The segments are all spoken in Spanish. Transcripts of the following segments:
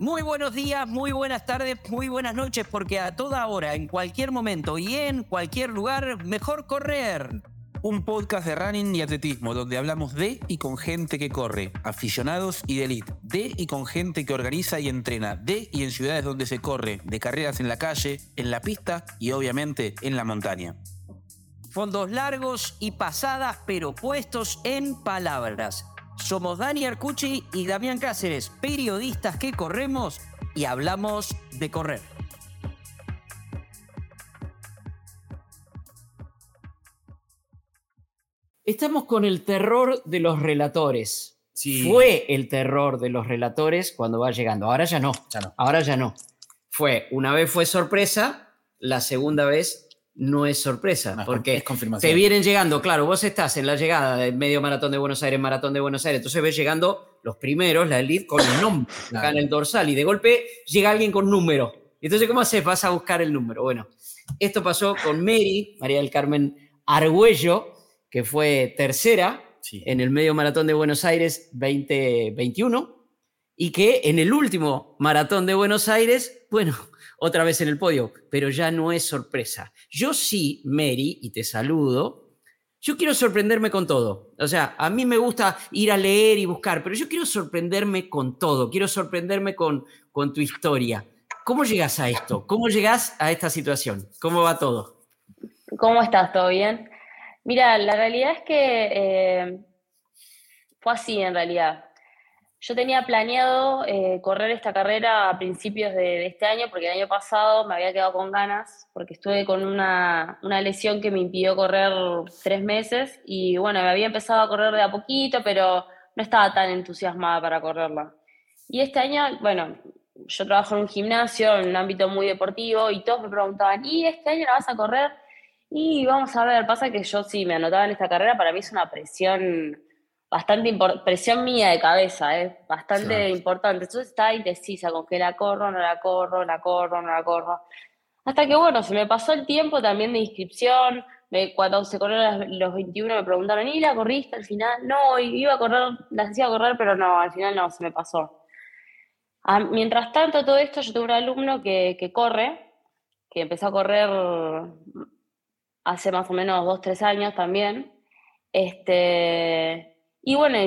Muy buenos días, muy buenas tardes, muy buenas noches, porque a toda hora, en cualquier momento y en cualquier lugar, mejor correr. Un podcast de running y atletismo donde hablamos de y con gente que corre, aficionados y de elite, de y con gente que organiza y entrena, de y en ciudades donde se corre, de carreras en la calle, en la pista y obviamente en la montaña. Fondos largos y pasadas, pero puestos en palabras. Somos Dani Arcucci y Damián Cáceres, periodistas que corremos y hablamos de correr. Estamos con el terror de los relatores. Fue el terror de los relatores cuando va llegando. Ahora ya no. Ya no. Ahora ya no. Fue, una vez fue sorpresa, la segunda vez no es sorpresa, No, porque es te vienen llegando, claro, vos estás en la llegada del medio maratón de Buenos Aires, maratón de Buenos Aires, entonces ves llegando los primeros, la elite, con el nombre acá en el dorsal, y de golpe llega alguien con número. Entonces, ¿cómo haces? Vas a buscar el número. Bueno, esto pasó con Mary, María del Carmen Argüello, que fue tercera Sí. en el medio maratón de Buenos Aires 2021 y que en el último maratón de Buenos Aires, bueno, otra vez en el podio, pero ya no es sorpresa. Yo sí, Mary, y te saludo, yo quiero sorprenderme con todo. O sea, a mí me gusta ir a leer y buscar, pero yo quiero sorprenderme con todo, quiero sorprenderme con, con tu historia. ¿Cómo llegas a esto? ¿Cómo llegas a esta situación? ¿Cómo va todo? ¿Cómo estás? ¿Todo bien? Mira, la realidad es que eh, fue así en realidad. Yo tenía planeado eh, correr esta carrera a principios de, este año, porque el año pasado me había quedado con ganas, porque estuve con una, una lesión que me impidió correr tres meses y bueno, me había empezado a correr de a poquito, pero no estaba tan entusiasmada para correrla. Y este año, bueno, yo trabajo en un gimnasio, en un ámbito muy deportivo, y todos me preguntaban, ¿y este año la vas a correr? Y vamos a ver, pasa que yo sí me anotaba en esta carrera, para mí es una presión bastante presión mía de cabeza, ¿eh? bastante Claro. importante. Entonces estaba indecisa con que la corro, no la corro, la corro, no la corro. Hasta que bueno, se me pasó el tiempo también de inscripción. me- cuando se corrieron los 21 me preguntaron, ¿y la corriste al final? No, iba a correr, las hacía correr, pero no, al final no, se me pasó. Ah, mientras tanto, todo esto, yo tuve un alumno que, que corre, que empezó a correr hace más o menos dos, tres años también. Este, y bueno,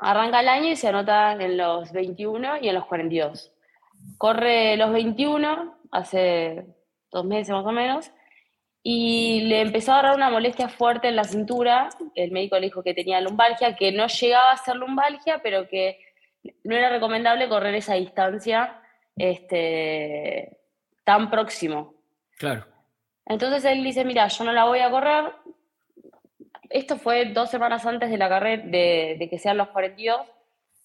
arranca el año y se anota en los 21 y en los 42. Corre los 21 hace dos meses más o menos y le empezó a agarrar una molestia fuerte en la cintura. El médico le dijo que tenía lumbalgia, que no llegaba a ser lumbalgia, pero que no era recomendable correr esa distancia este, tan próximo. Claro. Entonces él dice, mira, yo no la voy a correr. Esto fue dos semanas antes de la carrera, de, que sean los 42.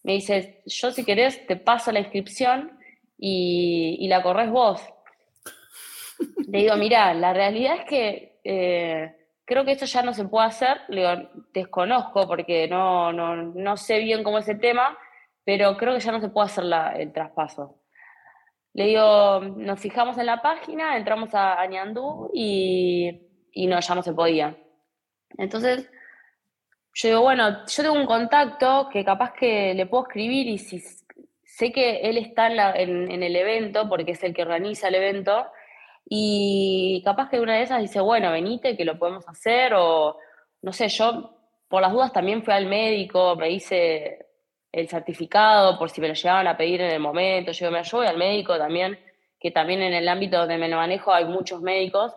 Me dice, yo si querés te paso la inscripción y, y la corres vos. Le digo, mira, la realidad es que eh, creo que esto ya no se puede hacer. Le digo, desconozco porque no, no, no sé bien cómo es el tema, pero creo que ya no se puede hacer la- el traspaso. Le digo, nos fijamos en la página, entramos a, a Ñandú y, y no, ya no se podía. Entonces, yo digo, bueno, yo tengo un contacto que capaz que le puedo escribir y si sé que él está en, la- en- el evento, porque es el que organiza el evento, y capaz que una de esas dice, bueno, venite, que lo podemos hacer, o no sé, yo por las dudas también fui al médico, me hice el certificado por si me lo llegaban a pedir en el momento. Yo, yo voy al médico también, que también en el ámbito donde me lo manejo hay muchos médicos.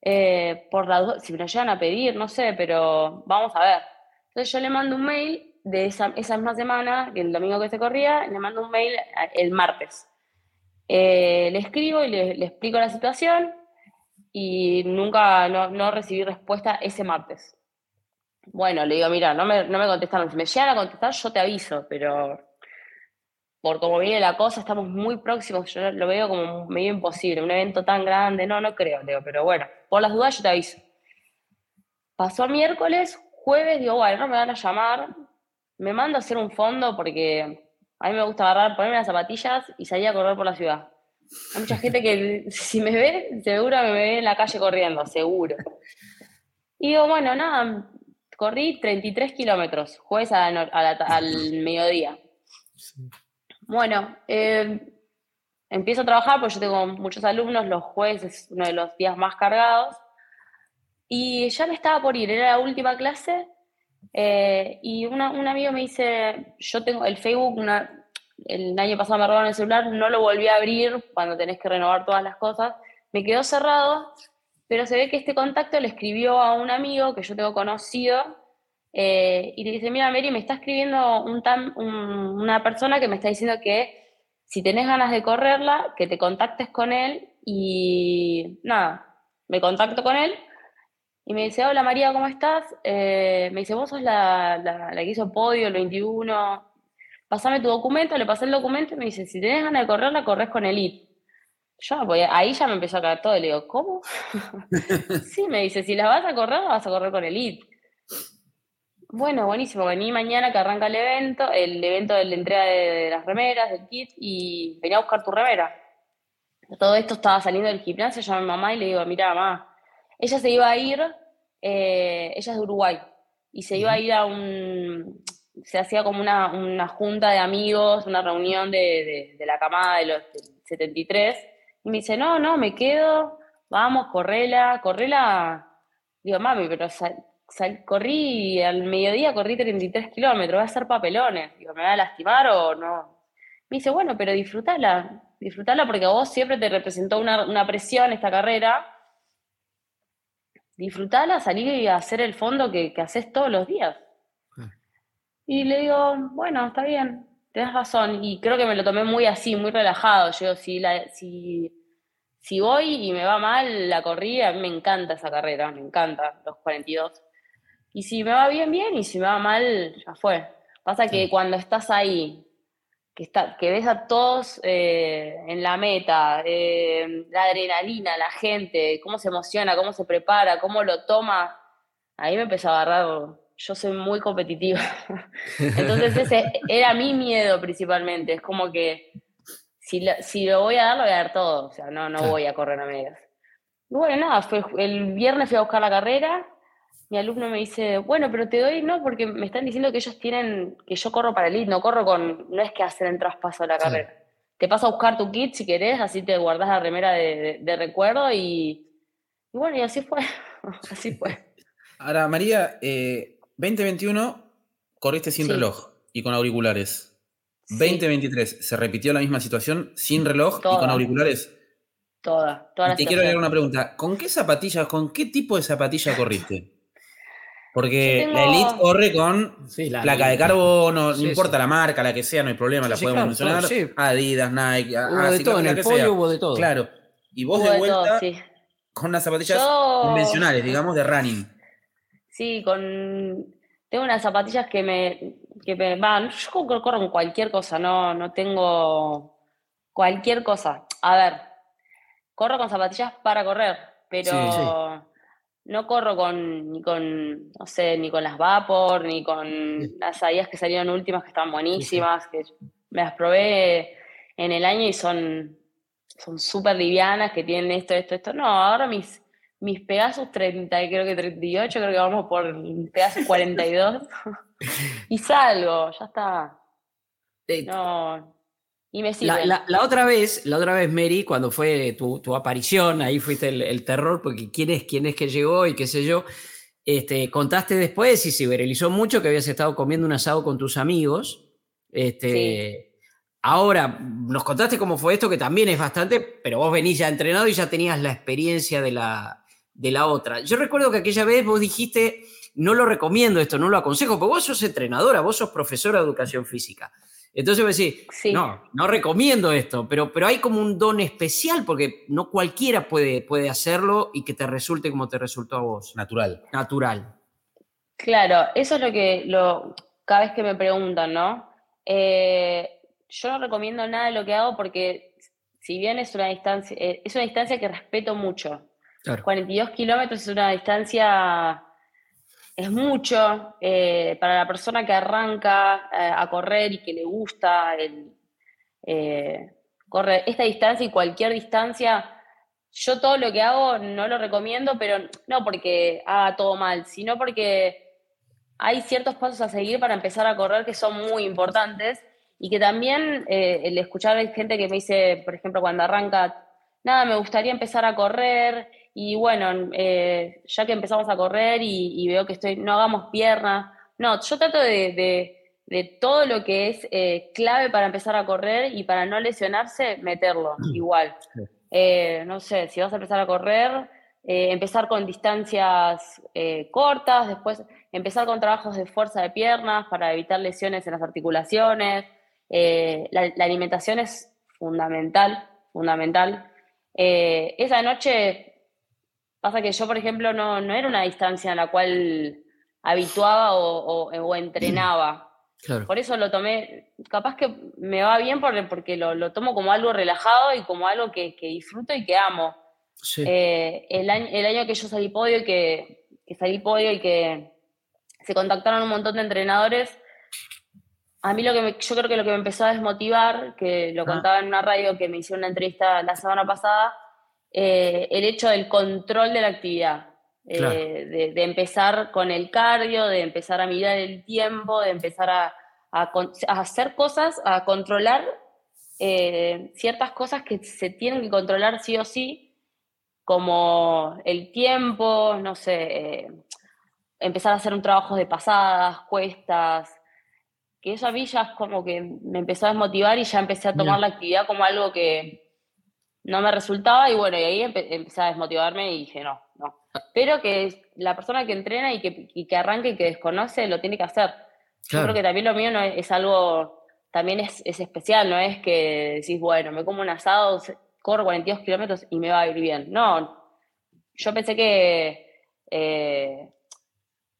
Eh, por la si me lo llegan a pedir, no sé, pero vamos a ver. Entonces yo le mando un mail de esa, misma semana, el domingo que se corría, le mando un mail el martes. Eh, le escribo y le, explico la situación y nunca, no, no recibí respuesta ese martes. Bueno, le digo, mira, no me, no me contestaron. Si me llegan a contestar, yo te aviso, pero por cómo viene la cosa, estamos muy próximos. Yo lo veo como medio imposible. Un evento tan grande, no, no creo, digo, pero bueno, por las dudas yo te aviso. Pasó miércoles, jueves, digo, bueno, no me van a llamar. Me mando a hacer un fondo porque a mí me gusta agarrar, ponerme las zapatillas y salir a correr por la ciudad. Hay mucha gente que si me ve, seguro me ve en la calle corriendo, seguro. Y digo, bueno, nada, corrí 33 kilómetros, jueves al mediodía. Bueno, eh, empiezo a trabajar porque yo tengo muchos alumnos, los jueves es uno de los días más cargados. Y ya me estaba por ir, era la última clase. eh, y un amigo me dice, yo tengo el Facebook, el año pasado me robaron el celular, no lo volví a abrir cuando tenés que renovar todas las cosas. Me quedó cerrado, pero se ve que este contacto le escribió a un amigo que yo tengo conocido eh, y le dice, mira, Mary, me está escribiendo una persona que me está diciendo que si tenés ganas de correrla, que te contactes con él y nada, me contacto con él y me dice, hola María, ¿cómo estás? Eh, me dice, vos sos la, la, que hizo podio el 21, pasame tu documento, le pasé el documento y me dice, si tenés ganas de correrla, corres con Elite. Yo, ahí ya me empezó a caer todo y le digo, ¿cómo? sí, me dice, si la vas a correr, la vas a correr con Elite. Bueno, buenísimo. Vení mañana que arranca el evento, el evento de la entrega de, las remeras, del kit, y venía a buscar tu remera. Todo esto estaba saliendo del gimnasio, llamé a mi mamá y le digo, mira, mamá, ella se iba a ir, eh, ella es de Uruguay, y se iba a ir a un, se hacía como una, una junta de amigos, una reunión de, de- de la camada de los del 73, y me dice, no, no, me quedo, vamos, correla, correla. Digo, mami, pero sal- corrí al mediodía, corrí 33 kilómetros, voy a hacer papelones. Digo, ¿me va a lastimar o no? Me dice, bueno, pero disfrutala, disfrutala porque a vos siempre te representó una, una presión esta carrera. Disfrutala, salir y hacer el fondo que, que haces todos los días. Y le digo, bueno, está bien, tenés razón. Y creo que me lo tomé muy así, muy relajado. Yo, si, la, si, si voy y me va mal la corrida, a mí me encanta esa carrera, me encanta los 42. Y si me va bien, bien, y si me va mal, ya fue. Pasa que cuando estás ahí, que, está, que ves a todos eh, en la meta, eh, la adrenalina, la gente, cómo se emociona, cómo se prepara, cómo lo toma, ahí me empezó a agarrar. Yo soy muy competitiva. Entonces ese era mi miedo principalmente. Es como que si lo, si lo voy a dar, lo voy a dar todo. O sea, no, no voy a correr a medias. Y bueno, nada, fue, el viernes fui a buscar la carrera. Mi alumno me dice, bueno, pero te doy, no, porque me están diciendo que ellos tienen, que yo corro para elite, no corro con, no es que hacen el traspaso de la Sí. carrera. Te paso a buscar tu kit si querés, así te guardás la remera de, de- de recuerdo y, y bueno, y así fue, así fue. Ahora, María, eh, 2021 corriste sin Sí. reloj y con auriculares. Sí. 2023 se repitió la misma situación sin reloj y con auriculares. Toda, toda Y te quiero agregar una pregunta. ¿Con qué zapatillas, con qué tipo de zapatilla corriste? Porque Yo la tengo- Elite corre con Sí, la- placa de carbono, Sí, no importa sí. la marca, la que sea, no hay problema, Sí, la sí, podemos claro, mencionar. Adidas, Nike, Hubo ah, de todo, en el que podio sea. hubo de todo. Claro. Y vos Hubo de de vuelta todo, sí. con unas zapatillas Yo- convencionales, digamos, de running. Sí, con... Tengo unas zapatillas que me, que me van... Yo corro corro con cualquier cosa, no, no tengo cualquier cosa. A ver, corro con zapatillas para correr, pero Sí, sí. No corro con, ni con, no sé, ni con las Vapor, ni con Sí. las Adidas que salieron últimas, que están buenísimas, que me las probé en el año y son son súper livianas, que tienen esto, esto, esto. No, ahora mis, mis Pegasus 30, y creo que 38, creo que vamos por Pegasus 42. y salgo, ya está. Eh, No. Y me La, sirve. la- la otra vez, la otra vez, Mary, cuando fue tu, tu aparición, ahí fuiste el, el terror, porque quién es, quién es que llegó y qué sé yo, este, contaste después y se viralizó mucho que habías estado comiendo un asado con tus amigos. Este, Ahora, nos contaste cómo fue esto, que también es bastante, pero vos venís ya entrenado y ya tenías la experiencia de la, de la otra. Yo recuerdo que aquella vez vos dijiste, no lo recomiendo esto, no lo aconsejo, porque vos sos entrenadora, vos sos profesora de educación física. Entonces vos decís, Sí. no, no recomiendo esto, pero, pero hay como un don especial porque no cualquiera puede, puede hacerlo y que te resulte como te resultó a vos, Natural. natural. Claro, eso es lo que lo, cada vez que me preguntan, ¿no? Eh, yo no recomiendo nada de lo que hago porque si bien es una distancia, eh, es una distancia que respeto mucho. Claro. 42 kilómetros es una distancia, es mucho eh, para la persona que arranca eh, a correr y que le gusta el, eh, correr esta distancia y cualquier distancia. Yo todo lo que hago no lo recomiendo, pero no porque haga todo mal, sino porque hay ciertos pasos a seguir para empezar a correr que son muy importantes y que también el escuchar a gente que me dice, por ejemplo, cuando arranca, nada, me gustaría empezar a correr y bueno, eh, ya que empezamos a correr y, veo que estoy, no hagamos piernas, no, yo trato de, todo lo que es eh, clave para empezar a correr y para no lesionarse, meterlo igual. no sé, si vas a empezar a correr, empezar con distancias cortas, después empezar con trabajos de fuerza de piernas para evitar lesiones en las articulaciones, eh, la, alimentación es fundamental, fundamental. Eh, esa noche pasa que yo, por ejemplo, no, no, era una distancia en la cual habituaba o, entrenaba. Por eso lo tomé, capaz que me va bien porque, porque lo, tomo como algo relajado y como algo que, disfruto y que amo. Eh, el, año, el, año, que yo salí podio y que, que salí podio y que se contactaron un montón de entrenadores, a mí lo que yo creo que lo que me empezó a desmotivar, que lo ah. contaba en una radio que me hicieron una entrevista la semana pasada, eh, el hecho del control de la actividad. Eh, de, empezar con el cardio, de empezar a mirar el tiempo, de empezar a, hacer cosas, a controlar eh, ciertas cosas que se tienen que controlar sí o sí, como el tiempo, no sé, empezar a hacer un trabajo de pasadas, cuestas, que eso a mí ya es como que me empezó a desmotivar y ya empecé a tomar la actividad como algo que no me resultaba y bueno, y ahí empecé a desmotivarme y dije, no, no. Pero que la persona que entrena y que, y que arranca y que desconoce lo tiene que hacer. Yo creo que también lo mío no es, algo, también es, especial, no es que decís, bueno, me como un asado, corro 42 kilómetros y me va a ir bien. No, yo pensé que, eh,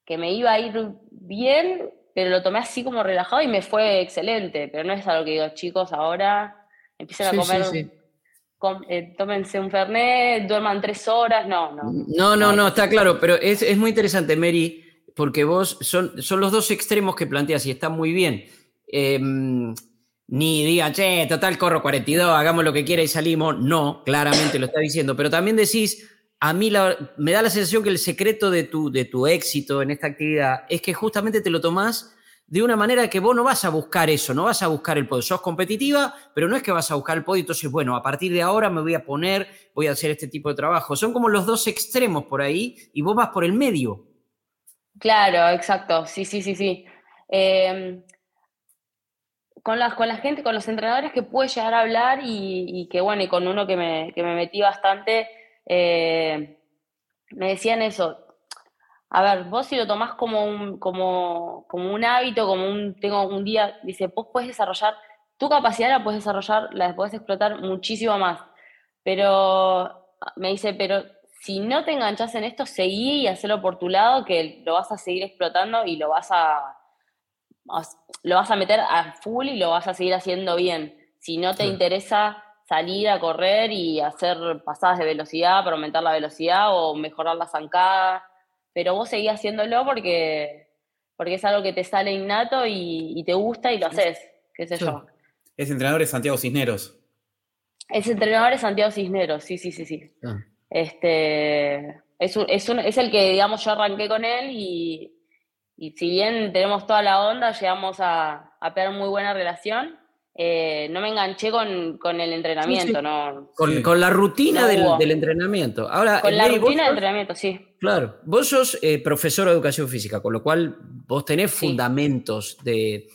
que me iba a ir bien pero lo tomé así como relajado y me fue excelente. Pero no es algo que digo, chicos, ahora empiecen a comer. Eh, tómense un Fernet, duerman tres horas. No, no. No, no, no, está claro. Pero es, es muy interesante, Mary, porque vos son, son los dos extremos que planteas y está muy bien. Em, ni digan, che, total, corro 42, hagamos lo que quiera y salimos. No, claramente lo está diciendo. Pero también decís, a mí me da la sensación que el secreto de tu, de tu éxito en esta actividad es que justamente te lo tomás de una manera que vos no vas a buscar eso, no vas a buscar el podio. Sos competitiva, pero no es que vas a buscar el podio. Entonces, bueno, a partir de ahora me voy a poner, voy a hacer este tipo de trabajo. Son como los dos extremos por ahí y vos vas por el medio. Claro, exacto. Sí, sí, sí, sí. Em, con, la, con la gente, con los entrenadores que pude llegar a hablar y, que, bueno, y con uno que me, que me metí bastante eh, me decían eso. A ver, vos si lo tomás como un, como, como un hábito, como un, tengo un día, dice, vos puedes desarrollar, tu capacidad la puedes desarrollar, la puedes explotar muchísimo más. Pero, me dice, pero si no te enganchas en esto, seguí y hacelo por tu lado, que lo vas a seguir explotando y lo vas a, lo vas a meter a full y lo vas a seguir haciendo bien. Si no te interesa salir a correr y hacer pasadas de velocidad para aumentar la velocidad o mejorar la zancada, pero vos seguís haciéndolo porque, porque es algo que te sale innato y, te gusta y lo haces, qué sé yo. Es entrenador de Santiago Cisneros. Es entrenador de Santiago Cisneros, sí, sí, sí, sí. Ah. Este, es, es, el que, digamos, yo arranqué con él y, si bien tenemos toda la onda, llegamos a, a tener muy buena relación eh, no me enganché con, el entrenamiento, ¿no? Con, la rutina del, entrenamiento. Ahora, con la rutina del entrenamiento, sí. Claro, vos sos eh, profesor de educación física, con lo cual vos tenés fundamentos de,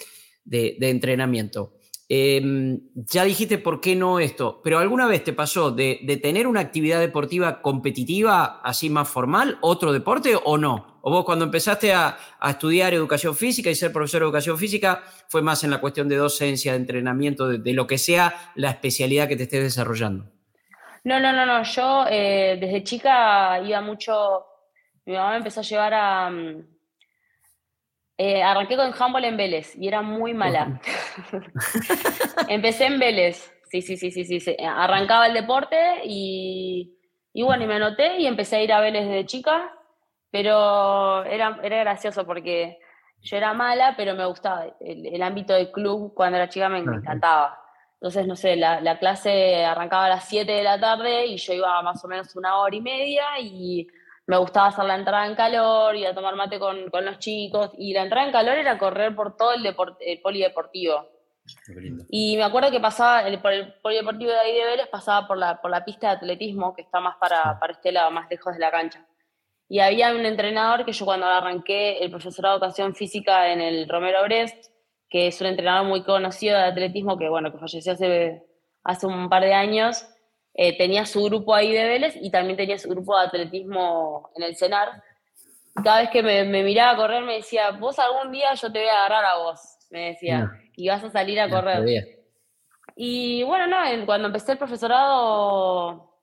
entrenamiento. Em, ya dijiste por qué no esto, pero ¿alguna vez te pasó de, tener una actividad deportiva competitiva así más formal, otro deporte o no? ¿O vos cuando empezaste a, estudiar educación física y ser profesor de educación física fue más en la cuestión de docencia, de entrenamiento, de, lo que sea la especialidad que te estés desarrollando? No, no, no, no. Yo eh, desde chica iba mucho. Mi mamá me empezó a llevar a. Mm, eh, arranqué con handball en Vélez y era muy mala. Empecé en Vélez. Sí, sí, sí, sí, sí, Arrancaba el deporte y, y bueno, y me anoté y empecé a ir a Vélez desde chica pero era, era gracioso porque yo era mala, pero me gustaba. El, ámbito del club cuando era chica me, encantaba. Entonces, no sé, la, la, clase arrancaba a las 7 de la tarde y yo iba más o menos una hora y media y me gustaba hacer la entrada en calor, y a tomar mate con, con, los chicos. Y la entrada en calor era correr por todo el, el polideportivo. Y me acuerdo que pasaba, el, por el polideportivo de ahí de Vélez, pasaba por la, por la pista de atletismo, que está más para, para este lado, más lejos de la cancha. Y había un entrenador que yo cuando arranqué el profesorado de educación física en el Romero Brest, que es un entrenador muy conocido de atletismo, que bueno, que falleció hace, hace un par de años, eh, tenía su grupo ahí de Vélez y también tenía su grupo de atletismo en el CENAR. Cada vez que me, me miraba a correr me decía, vos algún día yo te voy a agarrar a vos, me decía, y vas a salir a correr. Y bueno, no, cuando empecé el profesorado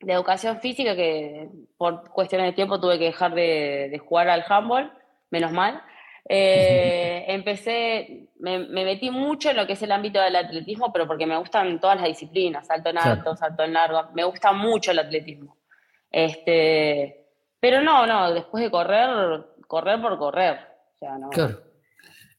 de educación física, que por cuestiones de tiempo tuve que dejar de, de jugar al handball, menos mal, eh, empecé, me, metí mucho en lo que es el ámbito del atletismo, pero porque me gustan todas las disciplinas, salto en alto, salto en largo, me gusta mucho el atletismo. Este, pero no, no, después de correr, correr por correr. O sea, no. Claro.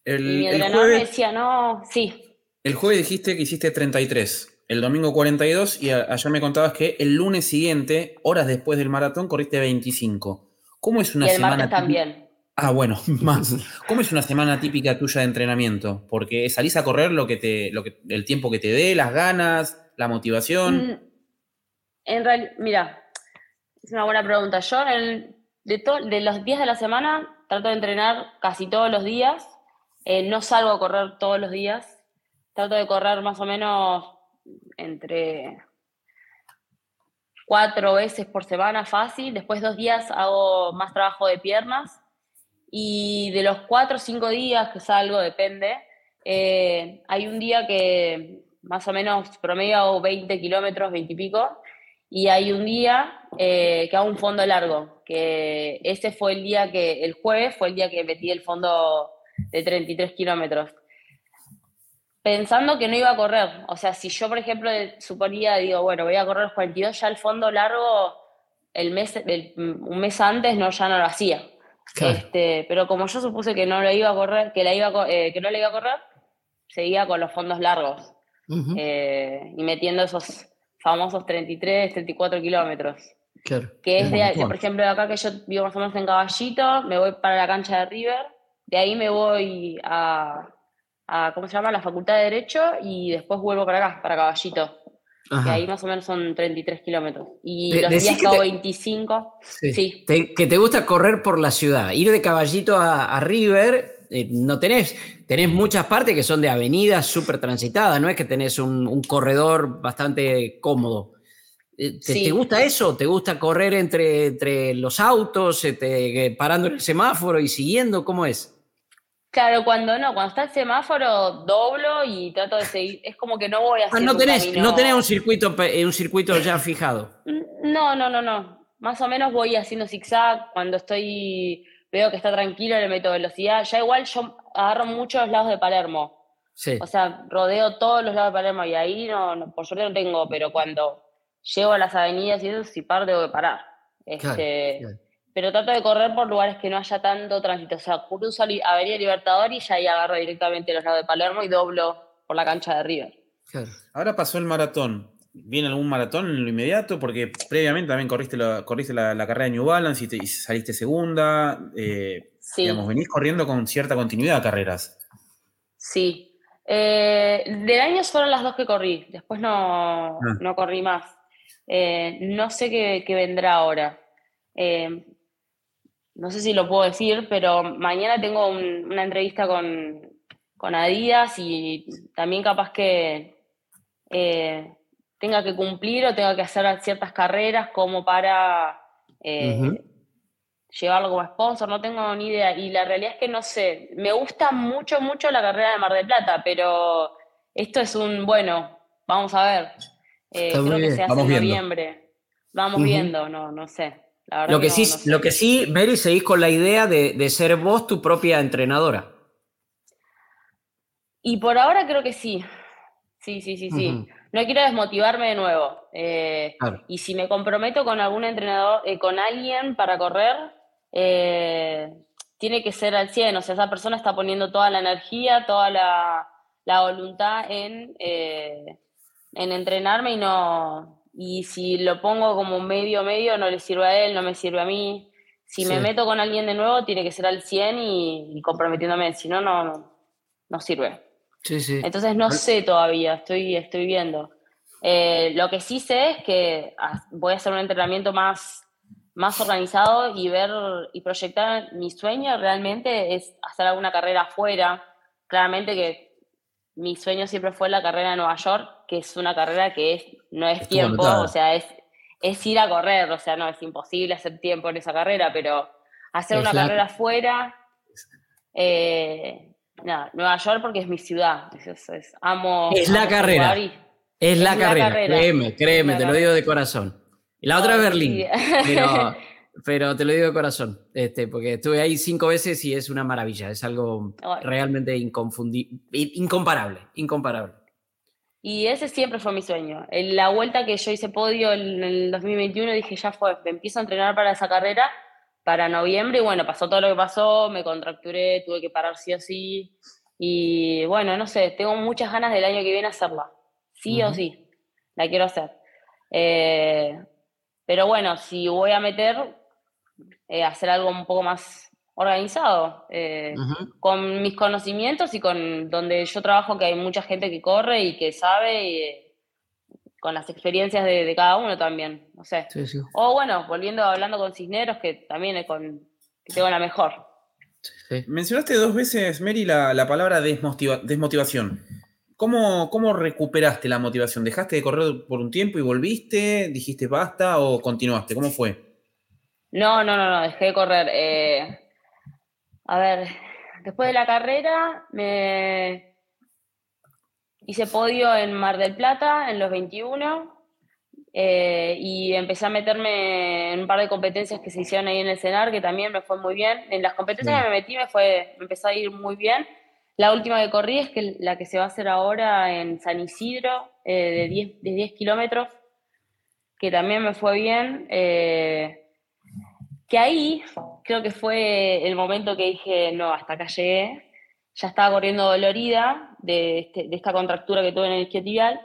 El, y mi entrenador me decía, no, sí. El jueves dijiste que hiciste 33, el domingo 42 y allá me contabas que el lunes siguiente, horas después del maratón, corriste 25. ¿Cómo es una y el semana? también. Ah, bueno, más. ¿Cómo es una semana típica tuya de entrenamiento? Porque salís a correr lo que te, lo que, el tiempo que te dé, las ganas, la motivación. Mm, en realidad, mira, es una buena pregunta. Yo de, de los días de la semana trato de entrenar casi todos los días. Eh, no salgo a correr todos los días. Trato de correr más o menos entre cuatro veces por semana fácil. Después dos días hago más trabajo de piernas y de los cuatro o cinco días que salgo, depende, eh, hay un día que más o menos promedio hago 20 kilómetros, 20 y pico, y hay un día eh, que hago un fondo largo, que ese fue el día que, el jueves fue el día que metí el fondo de 33 kilómetros. Pensando que no iba a correr, o sea, si yo, por ejemplo, suponía, digo, bueno, voy a correr los 42, ya el fondo largo, el mes, un mes antes, no, ya no lo hacía. Este, pero como yo supuse que no lo iba a correr, que, la iba eh, que no le iba a correr, seguía con los fondos largos eh, y metiendo esos famosos 33, 34 kilómetros. Que es, de, por ejemplo, de acá que yo vivo más o menos en Caballito, me voy para la cancha de River, de ahí me voy a, a ¿cómo se llama? La Facultad de Derecho y después vuelvo para acá, para Caballito. Que ahí más o menos son 33 kilómetros. Y los días que hago 25. Sí. que te gusta correr por la ciudad. Ir de caballito a, River, eh, no tenés. Tenés muchas partes que son de avenidas súper transitadas, no es que tenés un, corredor bastante cómodo. Eh, ¿Te, gusta eso? ¿Te gusta correr entre, entre los autos, este, parando en el semáforo y siguiendo? ¿Cómo es? Claro, cuando no, cuando está el semáforo, doblo y trato de seguir. Es como que no voy a hacer. Ah, no, tenés, no tenés un circuito, eh, un circuito ya fijado. No, no, no, no. Más o menos voy haciendo zigzag. Cuando estoy, veo que está tranquilo, le meto velocidad. Ya igual yo agarro muchos lados de Palermo. Sí. O sea, rodeo todos los lados de Palermo y ahí no, por suerte no tengo, pero cuando llego a las avenidas y eso, si paro, tengo que parar. Este, pero trato de correr por lugares que no haya tanto tránsito. O sea, cruzo Avenida Libertador y ya ahí agarro directamente los lados de Palermo y doblo por la cancha de River. Ahora pasó el maratón. ¿Viene algún maratón en lo inmediato? Porque previamente también corriste la, corriste la, carrera de New Balance y, saliste segunda. Eh, sí. Digamos, venís corriendo con cierta continuidad a carreras. Sí. Eh, del año fueron las dos que corrí. Después no, ah. no corrí más. Eh, no sé qué, qué vendrá ahora. Eh, no sé si lo puedo decir, pero mañana tengo una entrevista con, Adidas y también capaz que eh, tenga que cumplir o tenga que hacer ciertas carreras como para eh, llevarlo como sponsor, no tengo ni idea. Y la realidad es que no sé, me gusta mucho, mucho la carrera de Mar del Plata, pero esto es un, bueno, vamos a ver. Eh, creo que se hace en noviembre. Vamos viendo, no, no sé. Lo que, sí, lo que sí, Mary, seguís con la idea de, ser vos tu propia entrenadora. Y por ahora creo que sí. Sí, sí, sí, sí. No quiero desmotivarme de nuevo. Eh, y si me comprometo con algún entrenador, eh, con alguien para correr, eh, tiene que ser al 100. O sea, esa persona está poniendo toda la energía, toda la, voluntad en, en entrenarme y no, y si lo pongo como medio medio no le sirve a él, no me sirve a mí. Si me meto con alguien de nuevo tiene que ser al 100 y, comprometiéndome, si no, no, no sirve. Sí, sí. Entonces no sé todavía, estoy, estoy viendo. Eh, lo que sí sé es que ah, voy a hacer un entrenamiento más, más organizado y ver y proyectar mi sueño realmente es hacer alguna carrera afuera. Claramente que mi sueño siempre fue la carrera de Nueva York, que es una carrera que es, no es, tiempo, o sea, es, es ir a correr, o sea, no es imposible hacer tiempo en esa carrera, pero hacer una carrera afuera, eh, Nueva York porque es mi ciudad, es, amo. Es la carrera. es, la, carrera. créeme, créeme, te lo digo de corazón. Y la otra es Berlín, pero, te lo digo de corazón, este, porque estuve ahí cinco veces y es una maravilla, es algo realmente inconfundible, incomparable, incomparable. Y ese siempre fue mi sueño. En la vuelta que yo hice podio en el 2021 dije, ya fue, me empiezo a entrenar para esa carrera para noviembre y bueno, pasó todo lo que pasó, me contracturé, tuve que parar sí o sí. Y bueno, no sé, tengo muchas ganas del año que viene hacerla. Sí o sí, la quiero hacer. Eh, pero bueno, si voy a meter, eh, hacer algo un poco más organizado, eh, con mis conocimientos y con donde yo trabajo, que hay mucha gente que corre y que sabe, y, eh, con las experiencias de, cada uno también, no sé. O bueno, volviendo hablando con Cisneros, que también es con, que tengo la mejor. Mencionaste dos veces, Mary, la, palabra desmotivación. ¿Cómo, ¿Cómo recuperaste la motivación? ¿Dejaste de correr por un tiempo y volviste? ¿Dijiste basta o continuaste? ¿Cómo fue? No, no, no, no, dejé de correr. Eh, a ver, después de la carrera me hice podio en Mar del Plata en los 21 eh, y empecé a meterme en un par de competencias que se hicieron ahí en el CENAR, que también me fue muy bien. En las competencias que me metí me, fue, empezó a ir muy bien. La última que corrí es que la que se va a hacer ahora en San Isidro, eh, de 10, de 10 kilómetros, que también me fue bien. Eh, que ahí creo que fue el momento que dije, no, hasta acá llegué. Ya estaba corriendo dolorida de, este, esta contractura que tuve en el isquiotibial,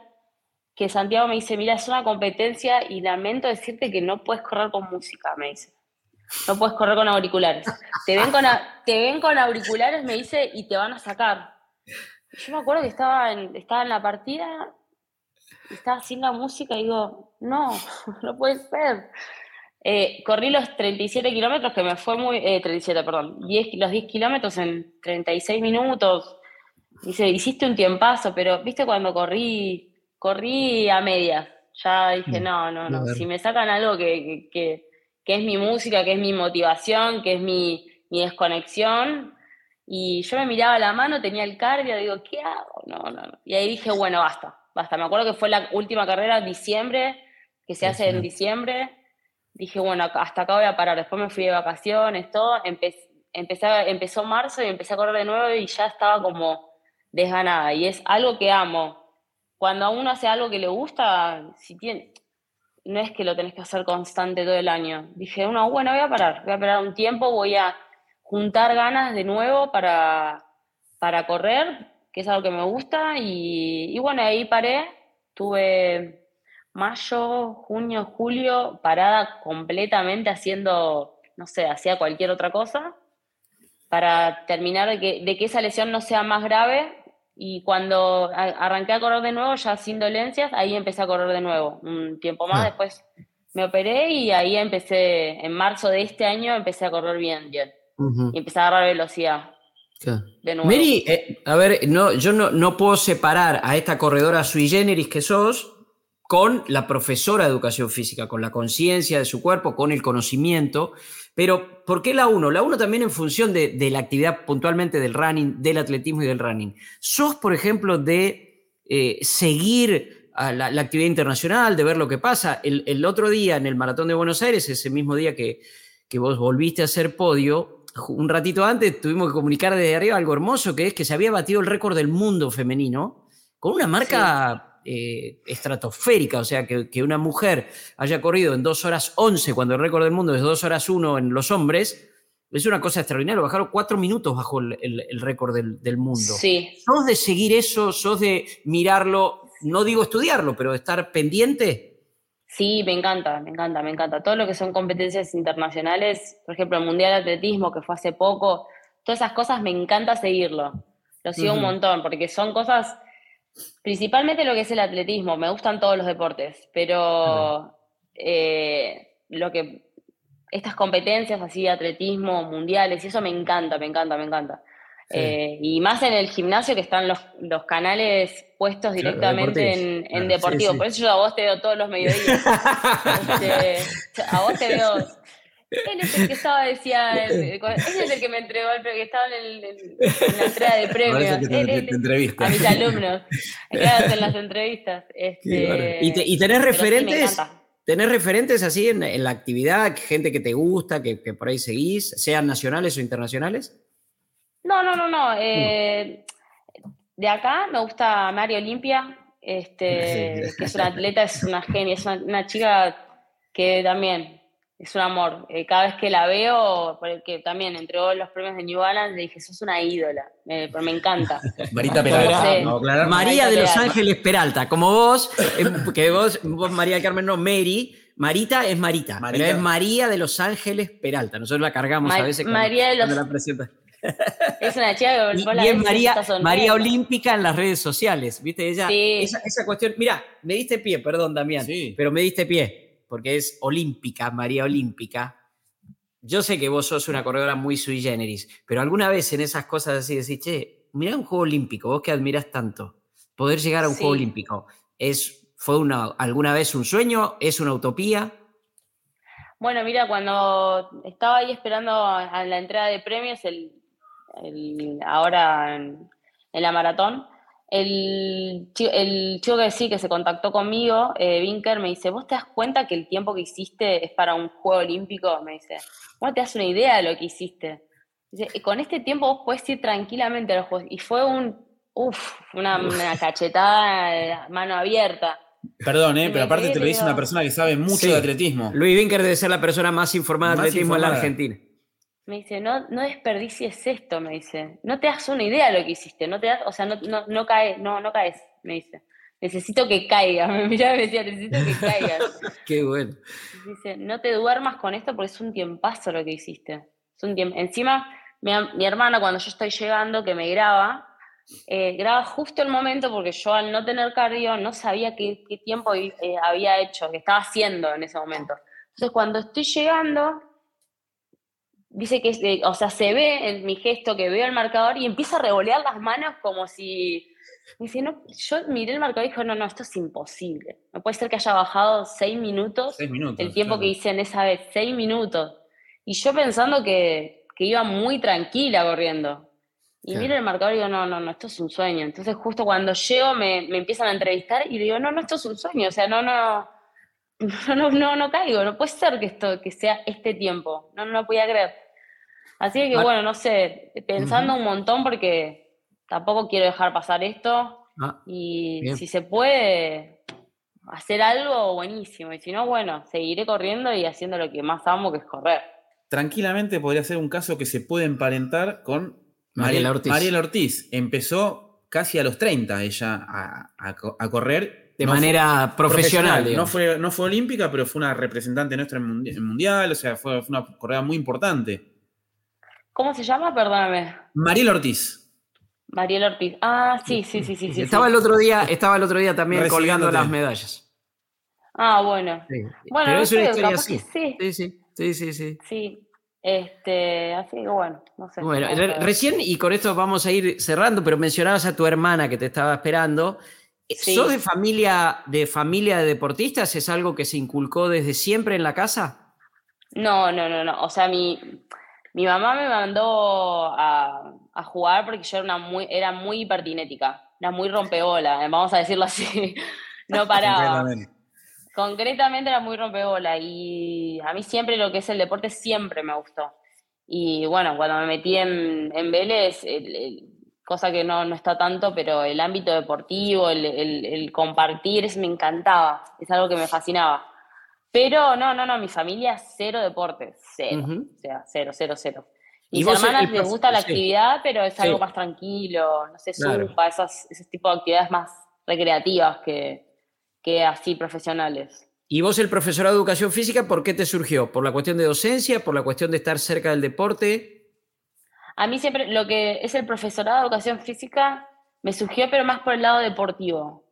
que Santiago me dice, mira, es una competencia y lamento decirte que no puedes correr con música, me dice. No puedes correr con auriculares. Te ven con, te ven con auriculares, me dice, y te van a sacar. Yo me acuerdo que estaba en, estaba en la partida, estaba sin la música y digo, no, no puede ser. Eh, corrí los 37 kilómetros, que me fue muy. Eh, 37, perdón. 10, los 10 kilómetros en 36 minutos. Dice, hiciste un tiempazo, pero viste cuando corrí, corrí a medias. Ya dije, mm, no, no, no. Si me sacan algo que, que, que, es mi música, que es mi motivación, que es mi, mi desconexión, y yo me miraba la mano, tenía el cardio, digo, ¿qué hago? No, no, no. Y ahí dije, bueno, basta, basta. Me acuerdo que fue la última carrera, diciembre, que se hace en diciembre dije, bueno, hasta acá voy a parar. Después me fui de vacaciones, todo. Empecé, empezó marzo y empecé a correr de nuevo y ya estaba como desganada. Y es algo que amo. Cuando a uno hace algo que le gusta, si tiene, no es que lo tenés que hacer constante todo el año. Dije, bueno, bueno, voy a parar, voy a parar un tiempo, voy a juntar ganas de nuevo para, para correr, que es algo que me gusta. Y, y bueno, ahí paré. Tuve mayo, junio, julio, parada completamente haciendo, no sé, hacía cualquier otra cosa, para terminar de que, esa lesión no sea más grave. Y cuando arranqué a correr de nuevo, ya sin dolencias, ahí empecé a correr de nuevo. Un tiempo más ah. después me operé y ahí empecé, en marzo de este año, empecé a correr bien, bien. Y empecé a agarrar velocidad. De nuevo. Mary, eh, a ver, no, yo no, no puedo separar a esta corredora sui generis que sos con la profesora de educación física, con la conciencia de su cuerpo, con el conocimiento. Pero, ¿por qué la 1? La 1 también en función de, la actividad puntualmente del running, del atletismo y del running. ¿Sos, por ejemplo, de eh, seguir la, actividad internacional, de ver lo que pasa? El, otro día en el Maratón de Buenos Aires, ese mismo día que, que vos volviste a hacer podio, un ratito antes tuvimos que comunicar desde arriba algo hermoso, que es que se había batido el récord del mundo femenino con una marca... Eh, estratosférica, o sea, que, una mujer haya corrido en 2 horas 11 cuando el récord del mundo es 2 horas 1 en los hombres, es una cosa extraordinaria. Bajaron 4 minutos bajo el, récord del, mundo. Sí. ¿Sos de seguir eso? ¿Sos de mirarlo? No digo estudiarlo, pero de estar pendiente. Sí, me encanta, me encanta, me encanta. Todo lo que son competencias internacionales, por ejemplo, el Mundial de Atletismo que fue hace poco, todas esas cosas me encanta seguirlo. Lo sigo un montón, porque son cosas, principalmente lo que es el atletismo, me gustan todos los deportes, pero eh, lo que, estas competencias así, atletismo, mundiales, y eso me encanta, me encanta, me encanta. Eh, y más en el gimnasio que están los, los canales puestos directamente en, deportivo. Por eso yo a vos te veo todos los mediodías. Este, a vos te veo él es el que estaba, decía, él es el que me entregó el premio, que estaba en, la entrega de premios. a mis alumnos, claro, en las entrevistas. Este, ¿Y, tenés referentes? ¿Tenés referentes así en, la actividad? Gente que te gusta, que, por ahí seguís, sean nacionales o internacionales? No, no, no, no. Eh, de acá me gusta María Olimpia, este, que es una atleta, es una genia, es una chica que también es un amor. Eh, cada vez que la veo, porque también entregó los premios de New Balance, le dije, sos una ídola, me, me encanta. Marita Peralta. María de Los Ángeles Peralta, como vos, eh, que vos, vos María Carmen, no, Mary. Marita es Marita, pero es María de Los Ángeles Peralta. Nosotros la cargamos a veces María de los... la Es una chica que y, y es María, María Olímpica en las redes sociales, ¿viste? Ella, esa, esa, cuestión, mira, me diste pie, perdón, Damián, pero me diste pie porque es olímpica, María Olímpica. Yo sé que vos sos una corredora muy sui generis, pero alguna vez en esas cosas así decís, che, mira un juego olímpico, vos que admiras tanto, poder llegar a un juego olímpico, ¿es, ¿fue una, alguna vez un sueño? ¿Es una utopía? Bueno, mira, cuando estaba ahí esperando a la entrada de premios, el, ahora en la maratón, el, el chico que sí, que se contactó conmigo, eh, Vinker, me dice, ¿vos te das cuenta que el tiempo que hiciste es para un juego olímpico? Me dice, ¿vos te das una idea de lo que hiciste? Dice, con este tiempo vos puedes ir tranquilamente a los juegos. Y fue un, uff, una, cachetada de mano abierta. Perdón, ¿eh? pero aparte te lo dice una persona que sabe mucho de atletismo. Luis Vinker debe ser la persona más informada de atletismo en la Argentina. Me dice, no, no desperdicies esto, me dice. No te das una idea de lo que hiciste, no te das, o sea, no, no, no caes, no, no caes, me dice. Necesito que caigas. Me miraba y me decía, necesito que caigas. Qué bueno. Dice, no te duermas con esto porque es un tiempazo lo que hiciste. Es un tiempo. Encima, mi, mi, hermana, cuando yo estoy llegando, que me graba, eh, graba justo el momento porque yo al no tener cardio no sabía qué, qué tiempo eh, había hecho, qué estaba haciendo en ese momento. Entonces, cuando estoy llegando, dice que, o sea, se ve en mi gesto que veo el marcador y empieza a revolear las manos como si... Dice, no, yo miré el marcador y dije, no, no, esto es imposible. No puede ser que haya bajado seis minutos, el tiempo que hice en esa vez, seis minutos. Y yo pensando que, que iba muy tranquila corriendo. Y miro el marcador y digo, no, no, no, esto es un sueño. Entonces justo cuando llego me, me empiezan a entrevistar y digo, no, no, esto es un sueño. O sea, no, no, no, no, no, caigo. No puede ser que esto, que sea este tiempo. No, no lo podía creer. Así que bueno, no sé, pensando un montón porque tampoco quiero dejar pasar esto ah, y si se puede hacer algo, buenísimo. Y si no, bueno, seguiré corriendo y haciendo lo que más amo, que es correr. Tranquilamente podría ser un caso que se puede emparentar con Mariela Ortiz. Mariela Ortiz. Empezó casi a los 30 ella a, correr. De manera profesional. No, fue, no fue olímpica, pero fue una representante nuestra en mundial, o sea, fue, fue una corrida muy importante. ¿Cómo se llama? Perdóname. Mariel Ortiz. Mariel Ortiz. Ah, sí, sí, sí, sí. estaba, El otro día, estaba el otro día también colgando las medallas. Ah, bueno. Bueno, Pero es una historia así. Sí. Sí, sí, sí, sí. Sí. Este, así que bueno, no sé. Bueno, recién, y con esto vamos a ir cerrando, pero mencionabas a tu hermana que te estaba esperando. ¿Sos de familia, de familia de deportistas? ¿Es algo que se inculcó desde siempre en la casa? No, no, no, no. O sea, mi, mi mamá me mandó a, jugar porque yo era, una muy, era muy hipertinética, era muy rompebola, vamos a decirlo así. no paraba. Concretamente. era muy rompebola y a mí siempre lo que es el deporte siempre me gustó. Y bueno, cuando me metí en, en Vélez, cosa que no, no, está tanto, pero el ámbito deportivo, el, el compartir, me encantaba, es algo que me fascinaba. Pero no, no, no, mi familia cero deportes, cero. O sea, cero, cero, cero. Mis hermanas les gusta la actividad, pero es algo más tranquilo, no sé, claro. esas, ese tipo de actividades más recreativas que, que así profesionales. ¿Y vos el profesorado de educación física por qué te surgió? ¿Por la cuestión de docencia? ¿Por la cuestión de estar cerca del deporte? A mí siempre lo que es el profesorado de educación física me surgió, pero más por el lado deportivo,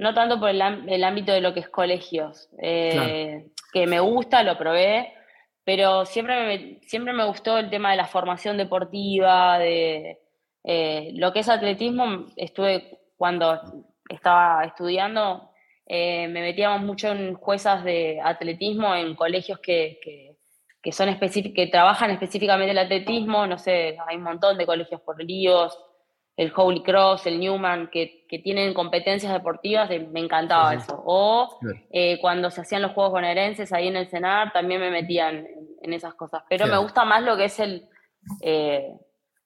no tanto por el, ámbito de lo que es colegios, eh, que me gusta, lo probé, pero siempre me, siempre me gustó el tema de la formación deportiva, de eh, lo que es atletismo. Estuve cuando estaba estudiando, eh, me metíamos mucho en juezas de atletismo en colegios que, que, que son que trabajan específicamente el atletismo, no sé, hay un montón de colegios por Ríos, el Holy Cross, el Newman, que, que tienen competencias deportivas, me encantaba eso. O eh, cuando se hacían los Juegos Bonaerenses ahí en el CENAR, también me metían en, esas cosas. Pero me gusta más lo que es el, eh,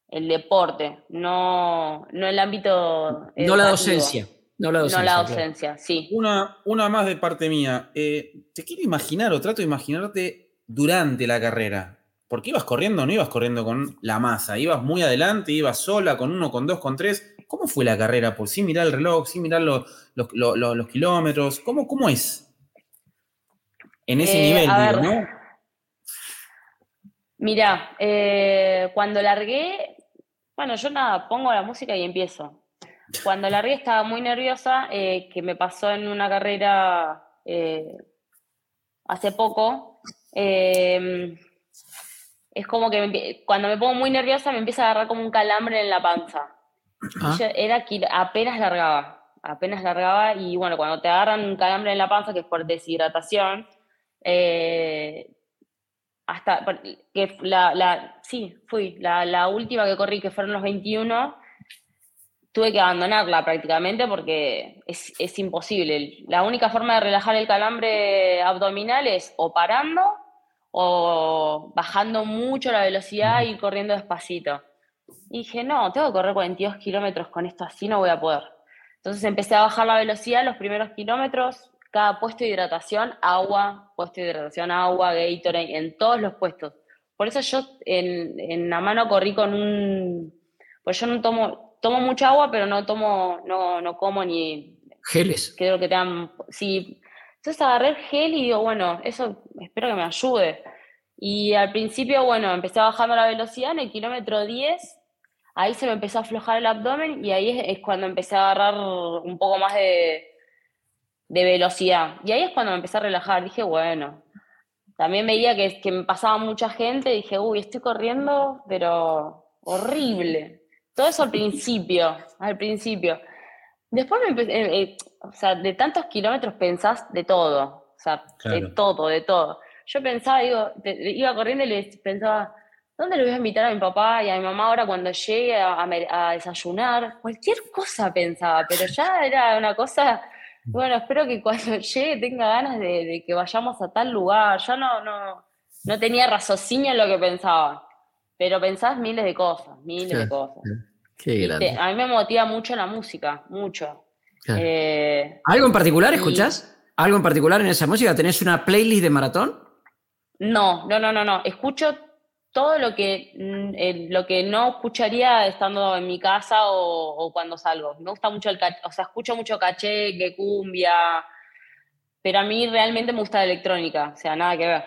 el deporte, no, no el ámbito... No la docencia. No la docencia, no la docencia sí. Una, una más de parte mía. Eh, te quiero imaginar o trato de imaginarte durante la carrera? Porque ibas corriendo, no ibas corriendo con la masa, ibas muy adelante, ibas sola, con uno, con dos, con tres. ¿Cómo fue la carrera? Por sin mirar el reloj, sin mirar los, los, kilómetros. ¿Cómo, ¿Cómo es? En ese eh, nivel, digo, ¿no? Mira, eh, cuando largué, bueno, yo nada, pongo la música y empiezo. Cuando largué estaba muy nerviosa, eh, que me pasó en una carrera hace poco, es como que cuando me pongo muy nerviosa me empieza a agarrar como un calambre en la panza. Ah. era que apenas largaba, apenas largaba y bueno, cuando te agarran un calambre en la panza, que es por deshidratación, eh, hasta que la, la, sí, fui, la, la, última que corrí, que fueron los 21, tuve que abandonarla prácticamente porque es, es imposible. La única forma de relajar el calambre abdominal es o parando o bajando mucho la velocidad y corriendo despacito. Y dije, no, tengo que correr 42 kilómetros con esto así, no voy a poder. Entonces empecé a bajar la velocidad los primeros kilómetros, cada puesto de hidratación, agua, puesto de hidratación, agua, Gatorade, en todos los puestos. Por eso yo en, en la mano corrí con un... Pues yo no tomo, tomo mucha agua, pero no tomo, no, no como ni... Geles. Creo que te dan... Sí, entonces agarré el gel y digo, bueno, eso espero que me ayude. Y al principio, bueno, empecé bajando la velocidad en el kilómetro 10, ahí se me empezó a aflojar el abdomen y ahí es, cuando empecé a agarrar un poco más de, de, velocidad. Y ahí es cuando me empecé a relajar, dije, bueno, también veía que, que me pasaba mucha gente, dije, uy, estoy corriendo, pero horrible. Todo eso al principio, al principio. Después me empecé, eh, eh, o sea, de tantos kilómetros pensás de todo, o sea, de todo, de todo. Yo pensaba, digo, iba corriendo y pensaba, ¿dónde le voy a invitar a mi papá y a mi mamá ahora cuando llegue a, desayunar? Cualquier cosa pensaba, pero ya era una cosa, bueno, espero que cuando llegue tenga ganas de, que vayamos a tal lugar. Ya no, no, no tenía raciocinio en lo que pensaba, pero pensás miles de cosas, miles de cosas. Qué grande. A mí me motiva mucho la música, mucho. Eh, ¿Algo en particular escuchás? ¿Algo en particular en esa música? ¿Tenés una playlist de maratón? No, no, no, no, no. Escucho todo lo que, mm, lo que no escucharía estando en mi casa o, cuando salgo. Me gusta mucho el o sea, escucho mucho caché, que cumbia, pero a mí realmente me gusta la electrónica, o sea, nada que ver.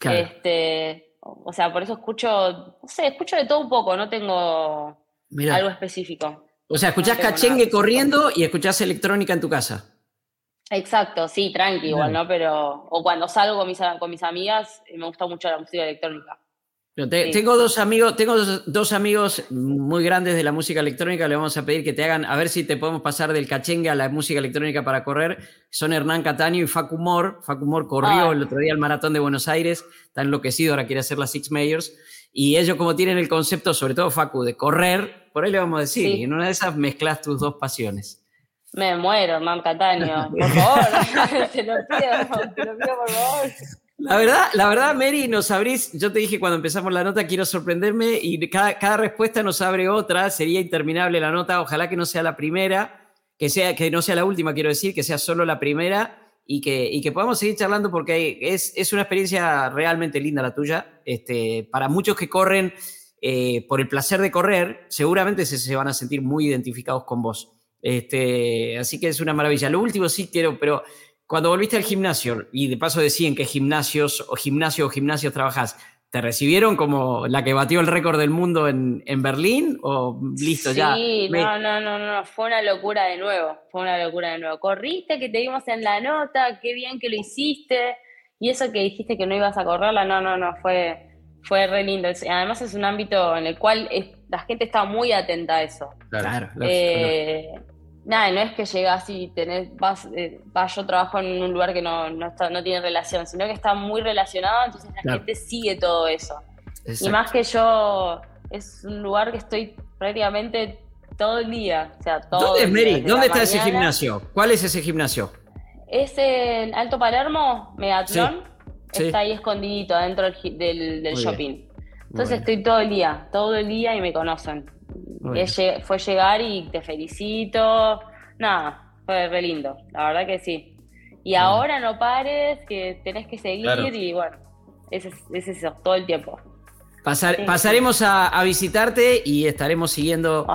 Este, o sea, por eso escucho, no sé, escucho de todo un poco, no tengo algo específico. O sea, escuchás cachengue corriendo y escuchás electrónica en tu casa. Exacto, sí, tranqui igual, ¿no? Pero, o cuando salgo con mis, con mis amigas, eh, me gusta mucho la música electrónica. Tengo dos amigos, tengo dos, amigos muy grandes de la música electrónica, le vamos a pedir que te hagan, a ver si te podemos pasar del cachengue a la música electrónica para correr. Son Hernán Cataño y Facu Mor. Facu Mor corrió ah. el otro día el maratón de Buenos Aires, está enloquecido, ahora quiere hacer las Six Majors. Y ellos como tienen el concepto, sobre todo Facu, de correr, por ahí le vamos a decir, y en una de esas mezclas tus dos pasiones. Me muero, Hernán Cataño. Por favor, te lo pido, te lo pido por favor. La verdad, la verdad, Mary, nos abrís, yo te dije cuando empezamos la nota, quiero sorprenderme y cada, cada respuesta nos abre otra, sería interminable la nota, ojalá que no sea la primera, que, sea, que no sea la última, quiero decir, que sea solo la primera y que, y que podamos seguir charlando porque es, es una experiencia realmente linda la tuya. Este, para muchos que corren eh, por el placer de correr, seguramente se, se, van a sentir muy identificados con vos. Este, así que es una maravilla. Lo último sí quiero, pero cuando volviste al gimnasio, y de paso decían que gimnasios o gimnasio o gimnasios trabajas, ¿Te recibieron como la que batió el récord del mundo en, Berlín? ¿O listo ya? Sí, no, no, no, no, fue una locura de nuevo, fue una locura de nuevo. Corriste, que te vimos en la nota, qué bien que lo hiciste, y eso que dijiste que no ibas a correrla, no, no, no, fue, fue re lindo. Además es un ámbito en el cual la gente está muy atenta a eso. Claro, eh, Nada, no es que llegas y tenés, vas, eh, vas, yo trabajo en un lugar que no, no, está, no tiene relación, sino que está muy relacionado, entonces la gente sigue todo eso. Y más que yo, es un lugar que estoy prácticamente todo el día. O sea, todo ¿Dónde es, Mary? ¿Dónde está ese gimnasio? ¿Cuál es ese gimnasio? Es en Alto Palermo, Megatlón. Está ahí escondidito adentro del, del, shopping. Entonces estoy todo el día, todo el día y me conocen fue llegar y te felicito. Nada, fue re lindo, la verdad que sí. Y ahora no pares, que tenés que seguir y bueno, es, es eso, todo el tiempo. pasaremos a, visitarte y estaremos siguiendo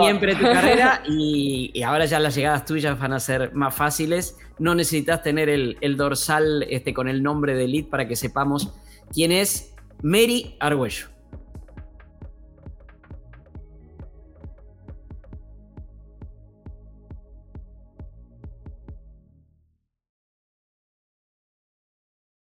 siempre tu carrera y, ahora ya las llegadas tuyas van a ser más fáciles. No necesitas tener el, dorsal este, con el nombre de Elite para que sepamos quién es Mary Argüello.